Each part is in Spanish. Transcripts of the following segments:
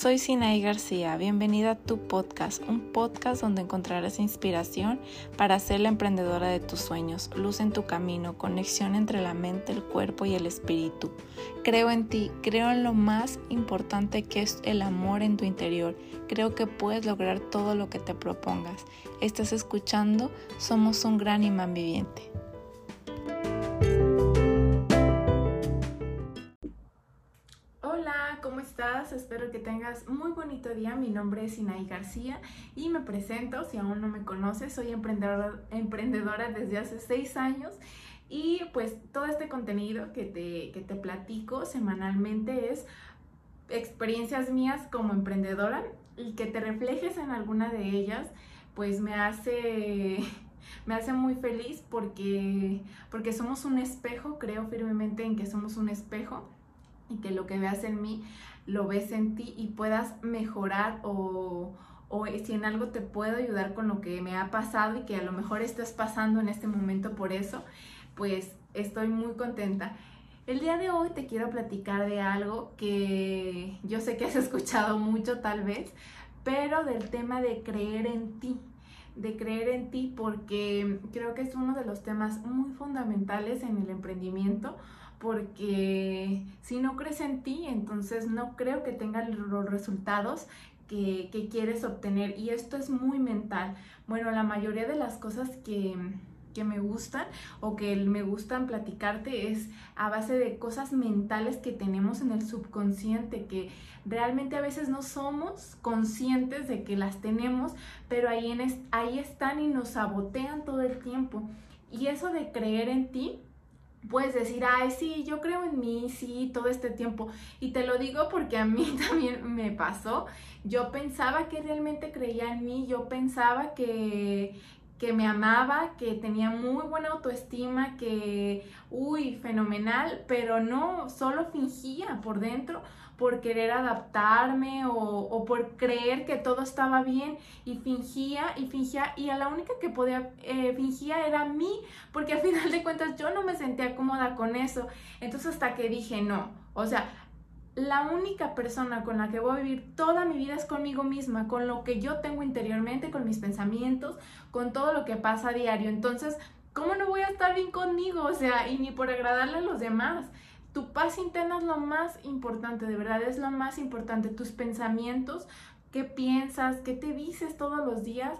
soy Sinaí García, bienvenida a tu podcast, un podcast donde encontrarás inspiración para ser la emprendedora de tus sueños, luz en tu camino, conexión entre la mente, el cuerpo y el espíritu. Creo en ti, creo en lo más importante que es el amor en tu interior, creo que puedes lograr todo lo que te propongas. Estás escuchando, somos un gran imán viviente. Espero que tengas muy bonito día. Mi nombre es Inaí García y me presento, si aún no me conoces, soy emprendedora, emprendedora desde hace seis años y pues todo este contenido que te, que te platico semanalmente es experiencias mías como emprendedora y que te reflejes en alguna de ellas, pues me hace me hace muy feliz porque, porque somos un espejo, creo firmemente en que somos un espejo y que lo que veas en mí lo ves en ti y puedas mejorar o, o si en algo te puedo ayudar con lo que me ha pasado y que a lo mejor estás pasando en este momento por eso, pues estoy muy contenta. El día de hoy te quiero platicar de algo que yo sé que has escuchado mucho tal vez, pero del tema de creer en ti, de creer en ti porque creo que es uno de los temas muy fundamentales en el emprendimiento porque si no crees en ti, entonces no creo que tengas los resultados que, quieres obtener. Y esto es muy mental. Bueno, la mayoría de las cosas que, que me gustan o que me gustan platicarte es a base de cosas mentales que tenemos en el subconsciente, que realmente a veces no somos conscientes de que las tenemos, pero ahí, en ahí están y nos sabotean todo el tiempo. Y eso de creer en ti puedes decir, ay, sí, yo creo en mí, sí, todo este tiempo. Y te lo digo porque a mí también me pasó. Yo pensaba que realmente creía en mí, yo pensaba que, que me amaba, que tenía muy buena autoestima, que, uy, fenomenal, pero no, solo fingía por dentro por querer adaptarme o, por creer que todo estaba bien y fingía y fingía y a la única que podía eh, fingía era mí porque al final de cuentas yo no me sentía cómoda con eso. Entonces hasta que dije no o sea la única persona con la que voy a vivir toda mi vida es conmigo misma, con lo que yo tengo interiormente, con mis pensamientos, con todo lo que pasa a diario. Entonces, ¿cómo no voy a estar bien conmigo? O sea, y ni por agradarle a los demás. Tu paz interna es lo más importante, de verdad, es lo más importante. Tus pensamientos, qué piensas, qué te dices todos los días.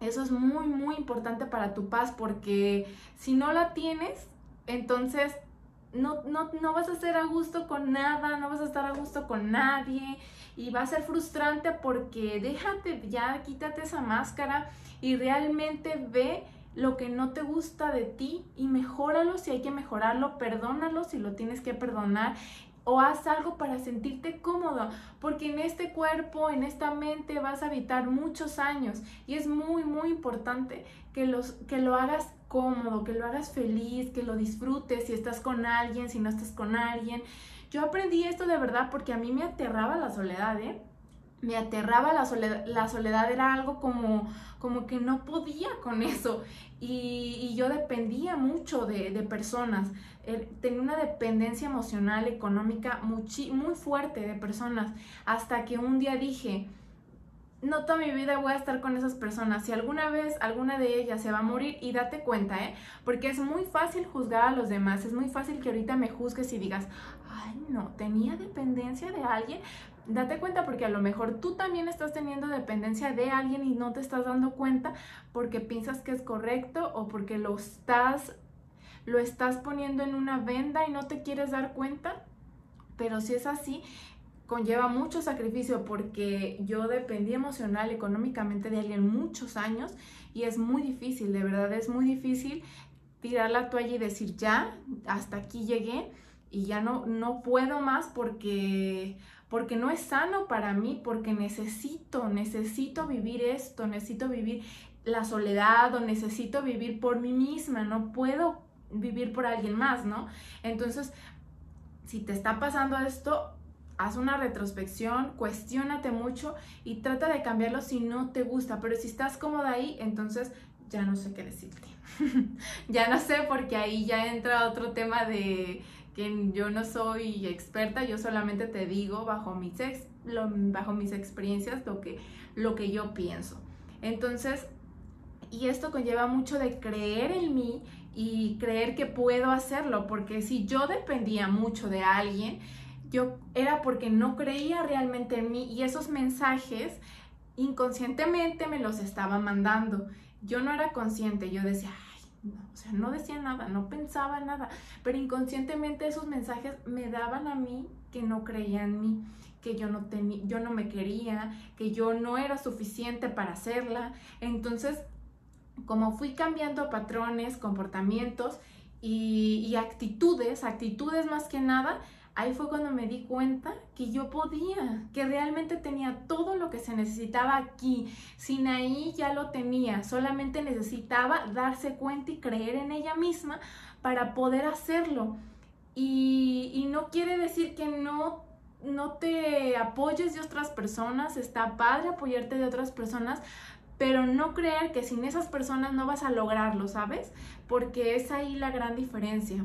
Eso es muy, muy importante para tu paz porque si no la tienes, entonces no, no, no vas a estar a gusto con nada, no vas a estar a gusto con nadie. Y va a ser frustrante porque déjate ya, quítate esa máscara y realmente ve lo que no te gusta de ti y mejóralo si hay que mejorarlo, perdónalo si lo tienes que perdonar o haz algo para sentirte cómodo, porque en este cuerpo, en esta mente vas a habitar muchos años y es muy, muy importante que, los, que lo hagas cómodo, que lo hagas feliz, que lo disfrutes si estás con alguien, si no estás con alguien. Yo aprendí esto de verdad porque a mí me aterraba la soledad, ¿eh? me aterraba la soledad, la soledad era algo como, como que no podía con eso y, yo dependía mucho de, personas, er, tenía una dependencia emocional, económica muy fuerte de personas, hasta que un día dije, no toda mi vida voy a estar con esas personas. Si alguna vez alguna de ellas se va a morir, y date cuenta, ¿eh? Porque es muy fácil juzgar a los demás. Es muy fácil que ahorita me juzgues y digas, ay, no, tenía dependencia de alguien. Date cuenta porque a lo mejor tú también estás teniendo dependencia de alguien y no te estás dando cuenta porque piensas que es correcto o porque lo estás lo estás poniendo en una venda y no te quieres dar cuenta. Pero si es así, conlleva mucho sacrificio porque yo dependí emocional, económicamente de alguien muchos años y es muy difícil, de verdad es muy difícil tirar la toalla y decir ya, hasta aquí llegué y ya no, no puedo más porque, porque no es sano para mí, porque necesito, necesito vivir esto, necesito vivir la soledad o necesito vivir por mí misma, no puedo vivir por alguien más, ¿no? Entonces, si te está pasando esto, haz una retrospección, cuestiónate mucho y trata de cambiarlo si no te gusta, pero si estás cómoda ahí, entonces ya no sé qué decirte. ya no sé porque ahí ya entra otro tema de que yo no soy experta, yo solamente te digo bajo mis, ex, bajo mis experiencias lo que, lo que yo pienso. Entonces, y esto conlleva mucho de creer en mí y creer que puedo hacerlo, porque si yo dependía mucho de alguien, yo era porque no creía realmente en mí y esos mensajes inconscientemente me los estaba mandando. Yo no era consciente, yo decía, ay, no, o sea, no decía nada, no pensaba nada, pero inconscientemente esos mensajes me daban a mí que no creía en mí, que yo no tenía, yo no me quería, que yo no era suficiente para hacerla. Entonces, como fui cambiando patrones, comportamientos y, y actitudes, actitudes más que nada, ahí fue cuando me di cuenta que yo podía, que realmente tenía todo lo que se necesitaba aquí. Sin ahí ya lo tenía, solamente necesitaba darse cuenta y creer en ella misma para poder hacerlo. Y, y no quiere decir que no no te apoyes de otras personas, está padre apoyarte de otras personas, pero no creer que sin esas personas no vas a lograrlo, ¿sabes? Porque es ahí la gran diferencia.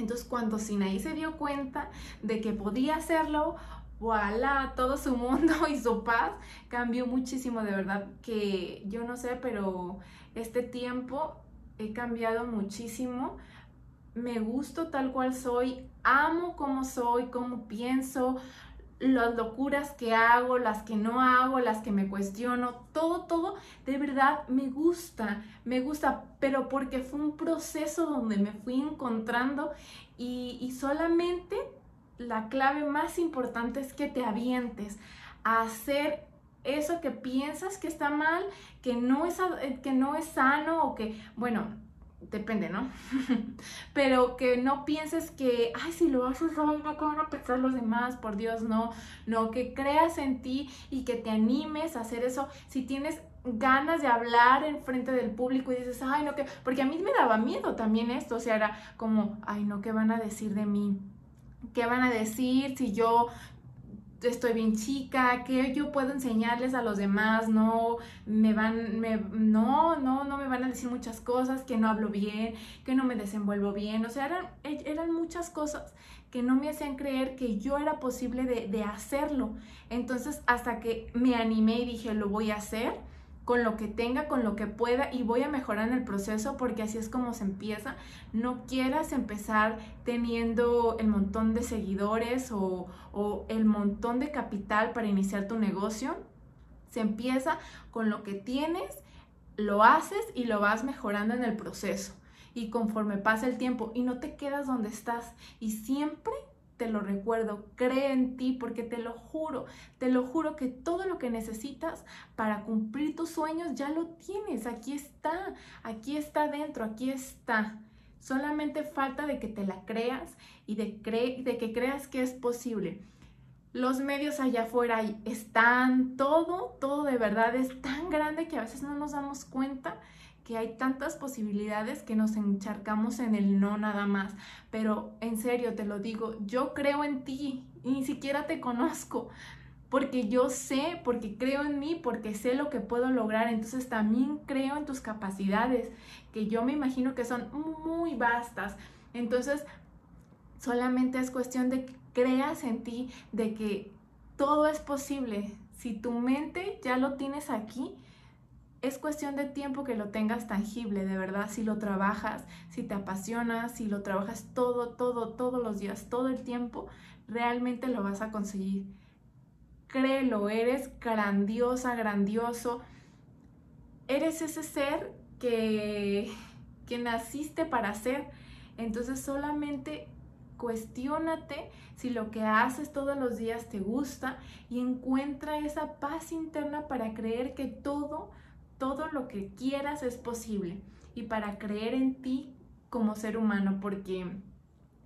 Entonces cuando Sinaí se dio cuenta de que podía hacerlo, voilà, todo su mundo y su paz cambió muchísimo, de verdad que yo no sé, pero este tiempo he cambiado muchísimo. Me gusto tal cual soy, amo cómo soy, cómo pienso, las locuras que hago, las que no hago, las que me cuestiono, todo, todo, de verdad me gusta, me gusta, pero porque fue un proceso donde me fui encontrando y, y solamente la clave más importante es que te avientes a hacer eso que piensas que está mal, que no es, que no es sano o que, bueno, depende, ¿no? Pero que no pienses que, ay, si lo haces hoy, no, ¿cómo van a pensar los demás? Por Dios, no. No, que creas en ti y que te animes a hacer eso. Si tienes ganas de hablar en frente del público y dices, ay, no, que, porque a mí me daba miedo también esto, o sea, era como, ay, no, ¿qué van a decir de mí? ¿Qué van a decir si yo estoy bien chica, que yo puedo enseñarles a los demás, no me van, me, no, no, no me van a decir muchas cosas, que no hablo bien, que no me desenvuelvo bien, o sea, eran, eran muchas cosas que no me hacían creer que yo era posible de, de hacerlo. Entonces, hasta que me animé y dije, lo voy a hacer, con lo que tenga, con lo que pueda y voy a mejorar en el proceso porque así es como se empieza. No quieras empezar teniendo el montón de seguidores o, el montón de capital para iniciar tu negocio. Se empieza con lo que tienes, lo haces y lo vas mejorando en el proceso. Y conforme pasa el tiempo y no te quedas donde estás y siempre te lo recuerdo, cree en ti porque te lo juro, te lo juro que todo lo que necesitas para cumplir tus sueños ya lo tienes, aquí está, aquí está dentro, aquí está. Solamente falta de que te la creas y de, de que creas que es posible. Los medios allá afuera están, todo, todo de verdad es tan grande que a veces no nos damos cuenta que hay tantas posibilidades que nos encharcamos en el no nada más. Pero en serio, te lo digo, yo creo en ti y ni siquiera te conozco. Porque yo sé, porque creo en mí, porque sé lo que puedo lograr. Entonces también creo en tus capacidades, que yo me imagino que son muy vastas. Entonces, solamente es cuestión de que creas en ti, de que todo es posible. Si tu mente ya lo tienes aquí, es cuestión de tiempo que lo tengas tangible, de verdad, si lo trabajas, si te apasionas, si lo trabajas todo, todo, todos los días, todo el tiempo, realmente lo vas a conseguir. Créelo, eres grandiosa, grandioso. Eres ese ser que, que naciste para ser. Entonces solamente cuestiónate si lo que haces todos los días te gusta y encuentra esa paz interna para creer que todo todo lo que quieras es posible y para creer en ti como ser humano, porque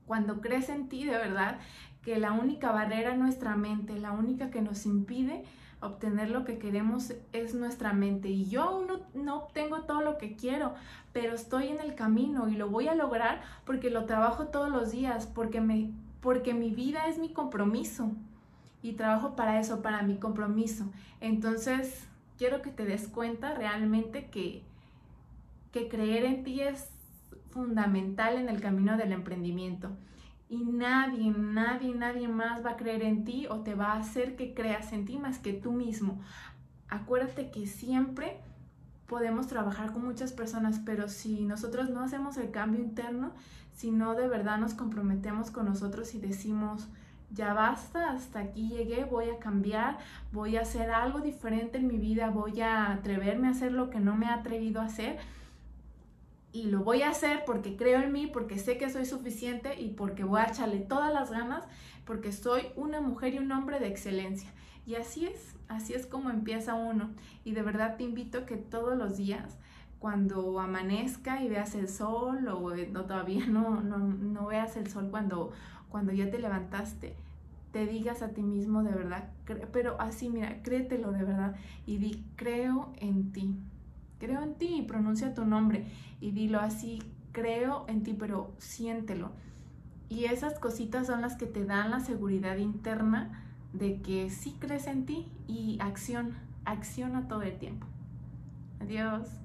cuando crees en ti de verdad, que la única barrera es nuestra mente, la única que nos impide obtener lo que queremos es nuestra mente. Y yo aún no, no obtengo todo lo que quiero, pero estoy en el camino y lo voy a lograr porque lo trabajo todos los días, porque, me, porque mi vida es mi compromiso y trabajo para eso, para mi compromiso. Entonces, quiero que te des cuenta realmente que, que creer en ti es fundamental en el camino del emprendimiento. Y nadie, nadie, nadie más va a creer en ti o te va a hacer que creas en ti más que tú mismo. Acuérdate que siempre podemos trabajar con muchas personas, pero si nosotros no hacemos el cambio interno, si no de verdad nos comprometemos con nosotros y decimos, ya basta, hasta aquí llegué, voy a cambiar, voy a hacer algo diferente en mi vida, voy a atreverme a hacer lo que no me he atrevido a hacer. Y lo voy a hacer porque creo en mí, porque sé que soy suficiente y porque voy a echarle todas las ganas, porque soy una mujer y un hombre de excelencia. Y así es, así es como empieza uno. Y de verdad te invito que todos los días, cuando amanezca y veas el sol, o no, todavía no, no, no veas el sol cuando, cuando ya te levantaste, te digas a ti mismo de verdad, pero así, mira, créetelo de verdad y di, creo en ti, creo en ti y pronuncia tu nombre y dilo así, creo en ti, pero siéntelo. Y esas cositas son las que te dan la seguridad interna de que sí crees en ti y acción, acciona todo el tiempo. Adiós.